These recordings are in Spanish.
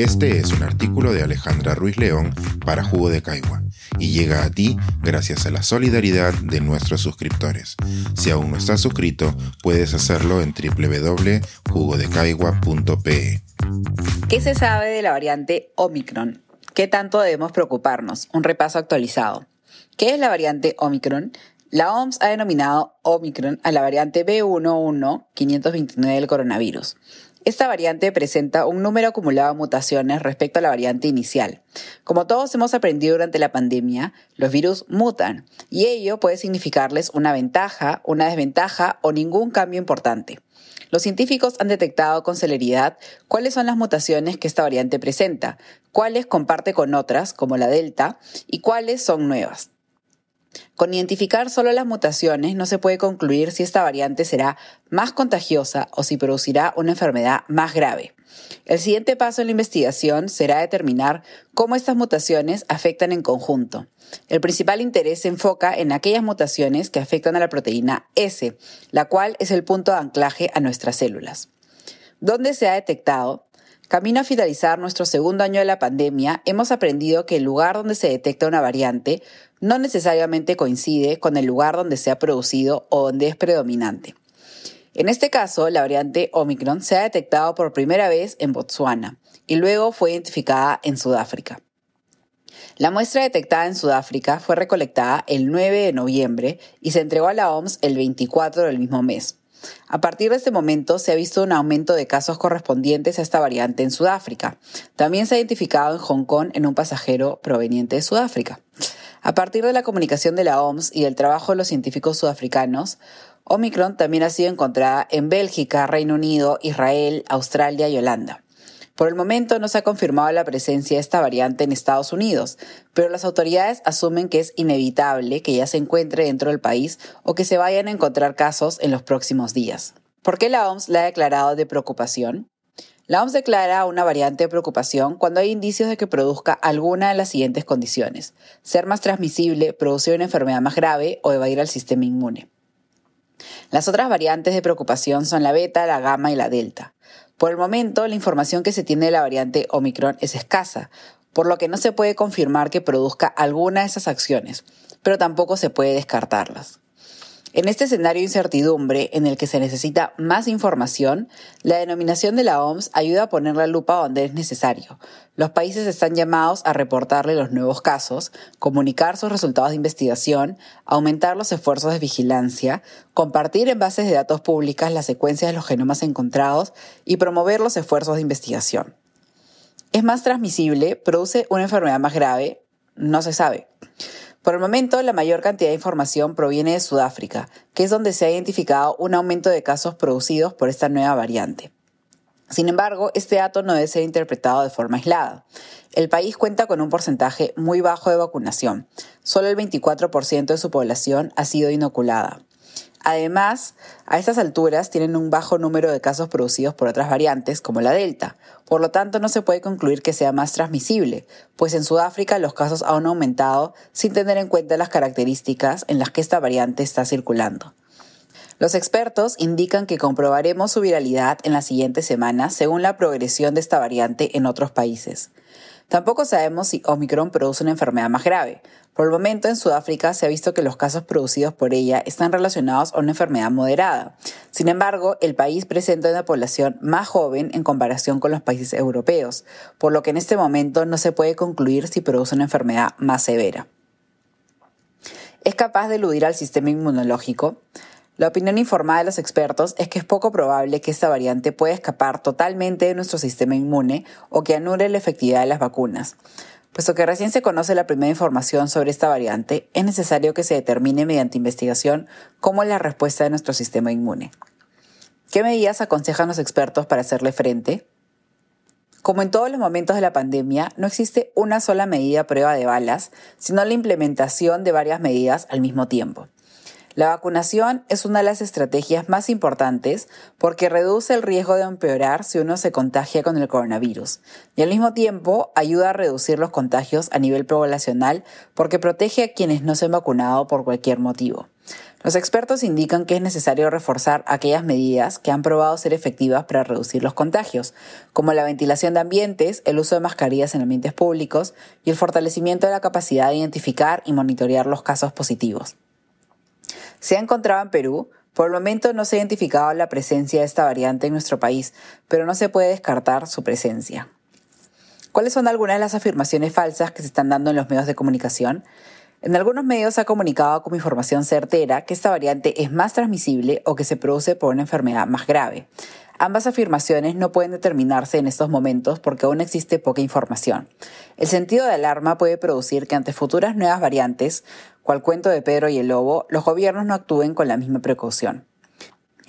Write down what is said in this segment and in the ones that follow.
Este es un artículo de Alejandra Ruiz León para Jugo de Caigua y llega a ti gracias a la solidaridad de nuestros suscriptores. Si aún no estás suscrito, puedes hacerlo en www.jugodecaigua.pe. ¿Qué se sabe de la variante Omicron? ¿Qué tanto debemos preocuparnos? Un repaso actualizado. ¿Qué es la variante Omicron? La OMS ha denominado Omicron a la variante B11529 del coronavirus. Esta variante presenta un número acumulado de mutaciones respecto a la variante inicial. Como todos hemos aprendido durante la pandemia, los virus mutan y ello puede significarles una ventaja, una desventaja o ningún cambio importante. Los científicos han detectado con celeridad cuáles son las mutaciones que esta variante presenta, cuáles comparte con otras, como la Delta, y cuáles son nuevas. Con identificar solo las mutaciones no se puede concluir si esta variante será más contagiosa o si producirá una enfermedad más grave. El siguiente paso en la investigación será determinar cómo estas mutaciones afectan en conjunto. El principal interés se enfoca en aquellas mutaciones que afectan a la proteína S, la cual es el punto de anclaje a nuestras células. ¿Dónde se ha detectado? Camino a finalizar nuestro segundo año de la pandemia, hemos aprendido que el lugar donde se detecta una variante no necesariamente coincide con el lugar donde se ha producido o donde es predominante. En este caso, la variante Omicron se ha detectado por primera vez en Botsuana y luego fue identificada en Sudáfrica. La muestra detectada en Sudáfrica fue recolectada el 9 de noviembre y se entregó a la OMS el 24 del mismo mes. A partir de este momento se ha visto un aumento de casos correspondientes a esta variante en Sudáfrica. También se ha identificado en Hong Kong en un pasajero proveniente de Sudáfrica. A partir de la comunicación de la OMS y el trabajo de los científicos sudafricanos, Omicron también ha sido encontrada en Bélgica, Reino Unido, Israel, Australia y Holanda. Por el momento no se ha confirmado la presencia de esta variante en Estados Unidos, pero las autoridades asumen que es inevitable que ya se encuentre dentro del país o que se vayan a encontrar casos en los próximos días. ¿Por qué la OMS la ha declarado de preocupación? La OMS declara una variante de preocupación cuando hay indicios de que produzca alguna de las siguientes condiciones. Ser más transmisible, producir una enfermedad más grave o evadir al sistema inmune. Las otras variantes de preocupación son la beta, la gamma y la delta. Por el momento, la información que se tiene de la variante Omicron es escasa, por lo que no se puede confirmar que produzca alguna de esas acciones, pero tampoco se puede descartarlas. En este escenario de incertidumbre en el que se necesita más información, la denominación de la OMS ayuda a poner la lupa donde es necesario. Los países están llamados a reportarle los nuevos casos, comunicar sus resultados de investigación, aumentar los esfuerzos de vigilancia, compartir en bases de datos públicas las secuencias de los genomas encontrados y promover los esfuerzos de investigación. ¿Es más transmisible? ¿Produce una enfermedad más grave? No se sabe. Por el momento, la mayor cantidad de información proviene de Sudáfrica, que es donde se ha identificado un aumento de casos producidos por esta nueva variante. Sin embargo, este dato no debe ser interpretado de forma aislada. El país cuenta con un porcentaje muy bajo de vacunación. Solo el 24% de su población ha sido inoculada. Además, a estas alturas tienen un bajo número de casos producidos por otras variantes, como la Delta. Por lo tanto, no se puede concluir que sea más transmisible, pues en Sudáfrica los casos han aumentado sin tener en cuenta las características en las que esta variante está circulando. Los expertos indican que comprobaremos su viralidad en las siguientes semanas según la progresión de esta variante en otros países. Tampoco sabemos si Omicron produce una enfermedad más grave. Por el momento, en Sudáfrica se ha visto que los casos producidos por ella están relacionados a una enfermedad moderada. Sin embargo, el país presenta una población más joven en comparación con los países europeos, por lo que en este momento no se puede concluir si produce una enfermedad más severa. ¿Es capaz de eludir al sistema inmunológico? La opinión informada de los expertos es que es poco probable que esta variante pueda escapar totalmente de nuestro sistema inmune o que anule la efectividad de las vacunas. Puesto que recién se conoce la primera información sobre esta variante, es necesario que se determine mediante investigación cómo es la respuesta de nuestro sistema inmune. ¿Qué medidas aconsejan los expertos para hacerle frente? Como en todos los momentos de la pandemia, no existe una sola medida prueba de balas, sino la implementación de varias medidas al mismo tiempo. La vacunación es una de las estrategias más importantes porque reduce el riesgo de empeorar si uno se contagia con el coronavirus y al mismo tiempo ayuda a reducir los contagios a nivel poblacional porque protege a quienes no se han vacunado por cualquier motivo. Los expertos indican que es necesario reforzar aquellas medidas que han probado ser efectivas para reducir los contagios, como la ventilación de ambientes, el uso de mascarillas en ambientes públicos y el fortalecimiento de la capacidad de identificar y monitorear los casos positivos. Se ha encontrado en Perú, por el momento no se ha identificado la presencia de esta variante en nuestro país, pero no se puede descartar su presencia. ¿Cuáles son algunas de las afirmaciones falsas que se están dando en los medios de comunicación? En algunos medios se ha comunicado como información certera que esta variante es más transmisible o que se produce por una enfermedad más grave. Ambas afirmaciones no pueden determinarse en estos momentos porque aún existe poca información. El sentido de alarma puede producir que ante futuras nuevas variantes, cual cuento de Pedro y el Lobo, los gobiernos no actúen con la misma precaución.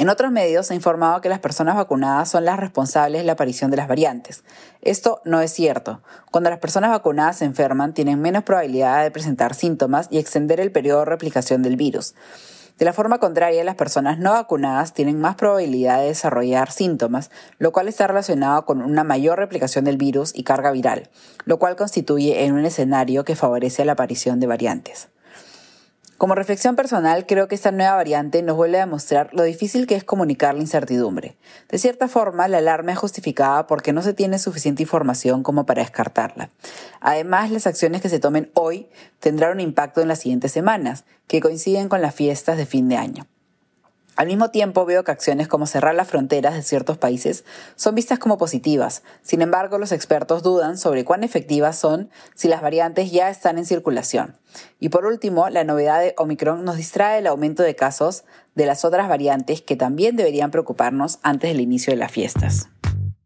En otros medios se ha informado que las personas vacunadas son las responsables de la aparición de las variantes. Esto no es cierto. Cuando las personas vacunadas se enferman, tienen menos probabilidad de presentar síntomas y extender el periodo de replicación del virus. De la forma contraria, las personas no vacunadas tienen más probabilidad de desarrollar síntomas, lo cual está relacionado con una mayor replicación del virus y carga viral, lo cual constituye en un escenario que favorece la aparición de variantes. Como reflexión personal, creo que esta nueva variante nos vuelve a demostrar lo difícil que es comunicar la incertidumbre. De cierta forma, la alarma es justificada porque no se tiene suficiente información como para descartarla. Además, las acciones que se tomen hoy tendrán un impacto en las siguientes semanas, que coinciden con las fiestas de fin de año. Al mismo tiempo veo que acciones como cerrar las fronteras de ciertos países son vistas como positivas. Sin embargo, los expertos dudan sobre cuán efectivas son si las variantes ya están en circulación. Y por último, la novedad de Omicron nos distrae el aumento de casos de las otras variantes que también deberían preocuparnos antes del inicio de las fiestas.